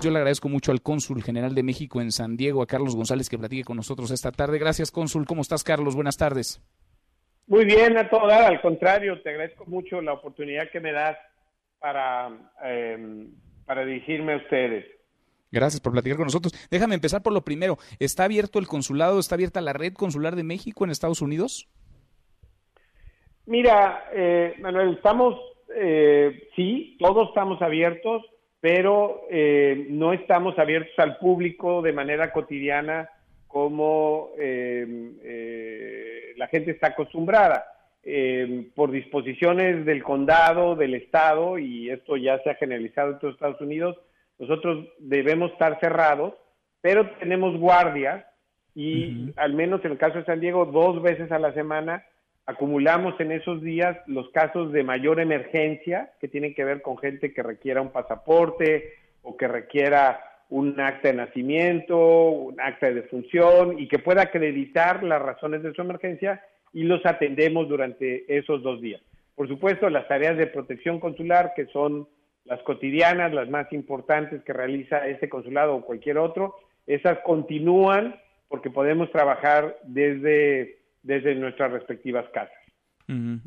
Yo le agradezco mucho al cónsul general de México en San Diego, a Carlos González, que platique con nosotros esta tarde. Gracias, cónsul. ¿Cómo estás, Carlos? Buenas tardes. Muy bien, a todo dar. Al contrario, te agradezco mucho la oportunidad que me das para, eh, para dirigirme a ustedes. Gracias por platicar con nosotros. Déjame empezar por lo primero. ¿Está abierto el consulado? ¿Está abierta la red consular de México en Estados Unidos? Mira, eh, Manuel, estamos, eh, sí, todos estamos abiertos, pero eh, no estamos abiertos al público de manera cotidiana como la gente está acostumbrada. por disposiciones del condado, del estado, y esto ya se ha generalizado en todos Estados Unidos, nosotros debemos estar cerrados, pero tenemos guardias y al menos en el caso de San Diego, dos veces a la semana acumulamos en esos días los casos de mayor emergencia que tienen que ver con gente que requiera un pasaporte o que requiera un acta de nacimiento, un acta de defunción y que pueda acreditar las razones de su emergencia y los atendemos durante esos dos días. Por supuesto, las tareas de protección consular, que son las cotidianas, las más importantes que realiza este consulado o cualquier otro, esas continúan porque podemos trabajar desde, desde nuestras respectivas casas.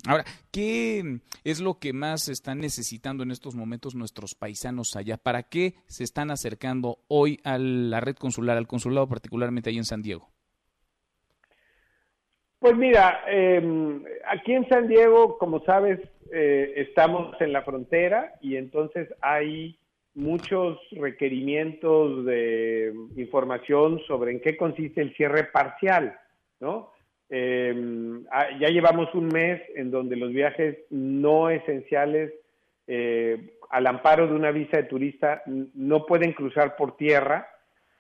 Ahora, ¿qué es lo que más están necesitando en estos momentos nuestros paisanos allá? ¿Para qué se están acercando hoy a la red consular, al consulado particularmente ahí en San Diego? Pues mira, em, aquí en San Diego, como sabes, eh, estamos en la frontera y entonces hay muchos requerimientos de información sobre en qué consiste el cierre parcial, ¿no? Ah, ya llevamos un mes en donde los viajes no esenciales eh, al amparo de una visa de turista no pueden cruzar por tierra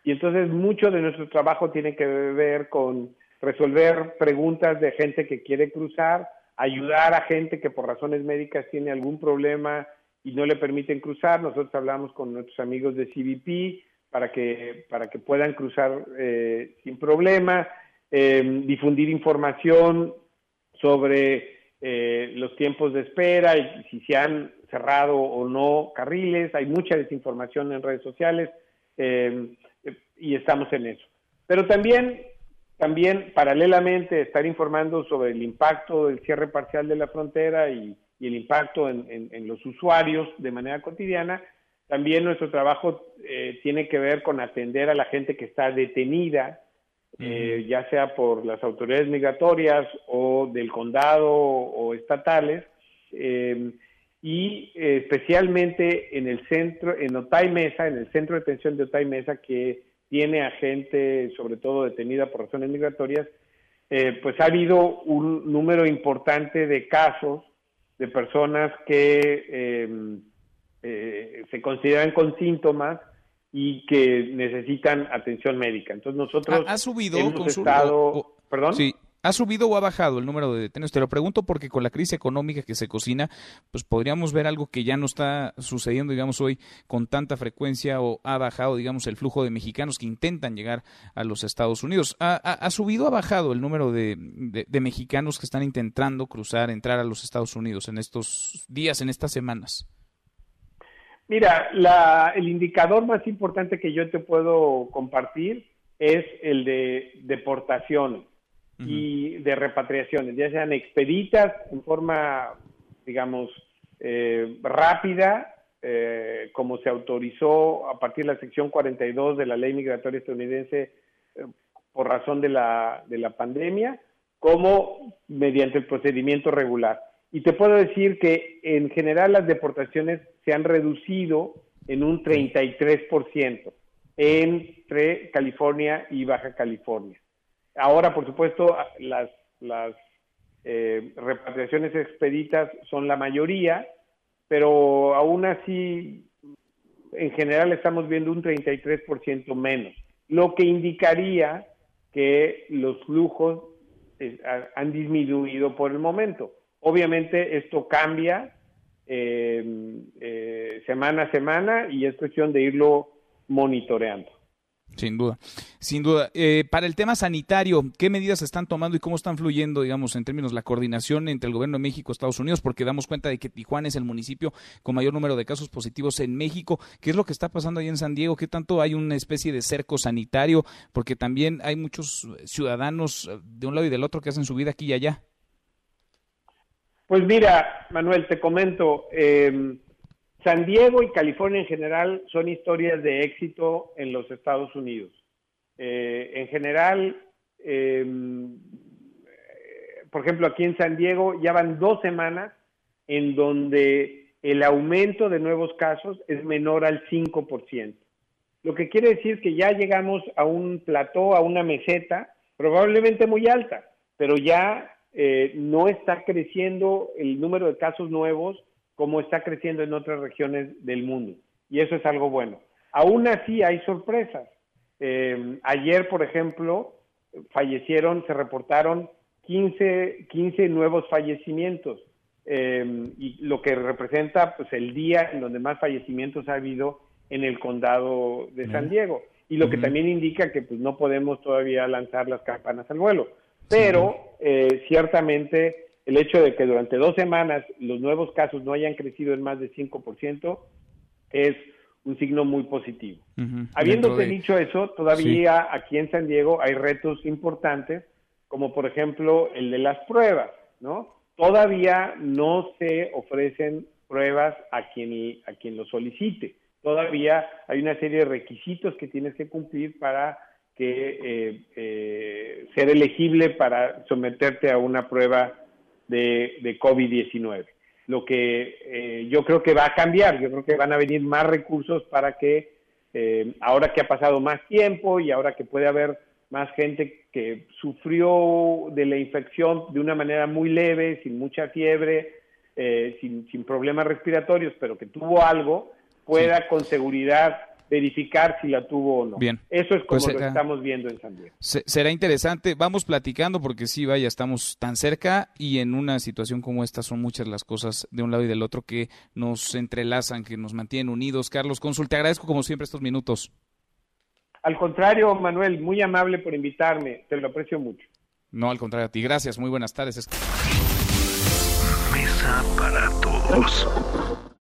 y entonces mucho de nuestro trabajo tiene que ver con resolver preguntas de gente que quiere cruzar, ayudar a gente que por razones médicas tiene algún problema y no le permiten cruzar. Nosotros hablamos con nuestros amigos de CBP para que, para que puedan cruzar eh, sin problema, em, difundir información sobre eh, los tiempos de espera y si se han cerrado o no carriles. Hay mucha desinformación en redes sociales em, y estamos en eso. Pero también también, paralelamente, estar informando sobre el impacto del cierre parcial de la frontera y, el impacto en, los usuarios de manera cotidiana. También nuestro trabajo eh, tiene que ver con atender a la gente que está detenida, eh, ya sea por las autoridades migratorias o del condado o estatales, eh, y especialmente en el centro, en Otay Mesa, en el centro de detención de Otay Mesa, que tiene a gente, sobre todo detenida por razones migratorias, eh, pues ha habido un número importante de casos de personas que em, eh, se consideran con síntomas y que necesitan atención médica. Entonces nosotros ha, subido hemos estado, perdón, sí, ¿Ha subido o ha bajado el número de detenidos? Te lo pregunto porque con la crisis económica que se cocina, pues podríamos ver algo que ya no está sucediendo, digamos, hoy con tanta frecuencia o ha bajado, digamos, el flujo de mexicanos que intentan llegar a los Estados Unidos. ¿Ha, subido o ha bajado el número de, mexicanos que están intentando cruzar, entrar a los Estados Unidos en estos días, en estas semanas? Mira, el indicador más importante que yo te puedo compartir es el de deportación y de repatriaciones, ya sean expeditas en forma, digamos, eh, rápida, eh, como se autorizó a partir de la sección 42 de la ley migratoria estadounidense eh, por razón de la, de la pandemia, como mediante el procedimiento regular. Y te puedo decir que en general las deportaciones se han reducido en un 33% entre California y Baja California. Ahora, por supuesto, las, las eh, repatriaciones expeditas son la mayoría, pero aún así, en general estamos viendo un 33% menos, lo que indicaría que los flujos eh, han disminuido por el momento. Obviamente esto cambia eh, semana a semana y es cuestión de irlo monitoreando. Sin duda, sin duda. Eh, para el tema sanitario, ¿qué medidas se están tomando y cómo están fluyendo, digamos, en términos de la coordinación entre el gobierno de México y Estados Unidos? Porque damos cuenta de que Tijuana es el municipio con mayor número de casos positivos en México. ¿Qué es lo que está pasando ahí en San Diego? ¿Qué tanto hay una especie de cerco sanitario? Porque también hay muchos ciudadanos de un lado y del otro que hacen su vida aquí y allá. Pues mira, Manuel, te comento. Eh, San Diego y California en general son historias de éxito en los Estados Unidos. Eh, en general, em, por ejemplo, aquí en San Diego ya van dos semanas en donde el aumento de nuevos casos es menor al 5%. Lo que quiere decir que ya llegamos a un plató, a una meseta, probablemente muy alta, pero ya eh, no está creciendo el número de casos nuevos como está creciendo en otras regiones del mundo. Y eso es algo bueno. Aún así hay sorpresas. Eh, ayer, por ejemplo, fallecieron, se reportaron 15, 15 nuevos fallecimientos, eh, y lo que representa pues el día en donde más fallecimientos ha habido en el condado de San Diego. Y lo que también indica que pues no podemos todavía lanzar las campanas al vuelo. Pero eh, ciertamente el hecho de que durante dos semanas los nuevos casos no hayan crecido en más de 5% es un signo muy positivo. Habiéndose dicho eso, todavía aquí en San Diego hay retos importantes, como por ejemplo el de las pruebas, ¿no? Todavía no se ofrecen pruebas a quien, a quien lo solicite. Todavía hay una serie de requisitos que tienes que cumplir para que eh, eh, ser elegible para someterte a una prueba de, COVID-19. Lo que eh, yo creo que va a cambiar, yo creo que van a venir más recursos para que eh, ahora que ha pasado más tiempo y ahora que puede haber más gente que sufrió de la infección de una manera muy leve, sin mucha fiebre, eh, sin, sin, problemas respiratorios, pero que tuvo algo, pueda con seguridad verificar si la tuvo o no. Bien. Eso es como pues, lo que estamos viendo en San Diego. será interesante. Vamos platicando porque sí, vaya, estamos tan cerca y en una situación como esta son muchas las cosas de un lado y del otro que nos entrelazan, que nos mantienen unidos. Carlos Cónsul, te agradezco como siempre estos minutos. Al contrario, Manuel, muy amable por invitarme. Te lo aprecio mucho. No, al contrario a ti. Gracias. Muy buenas tardes. Mesa para todos.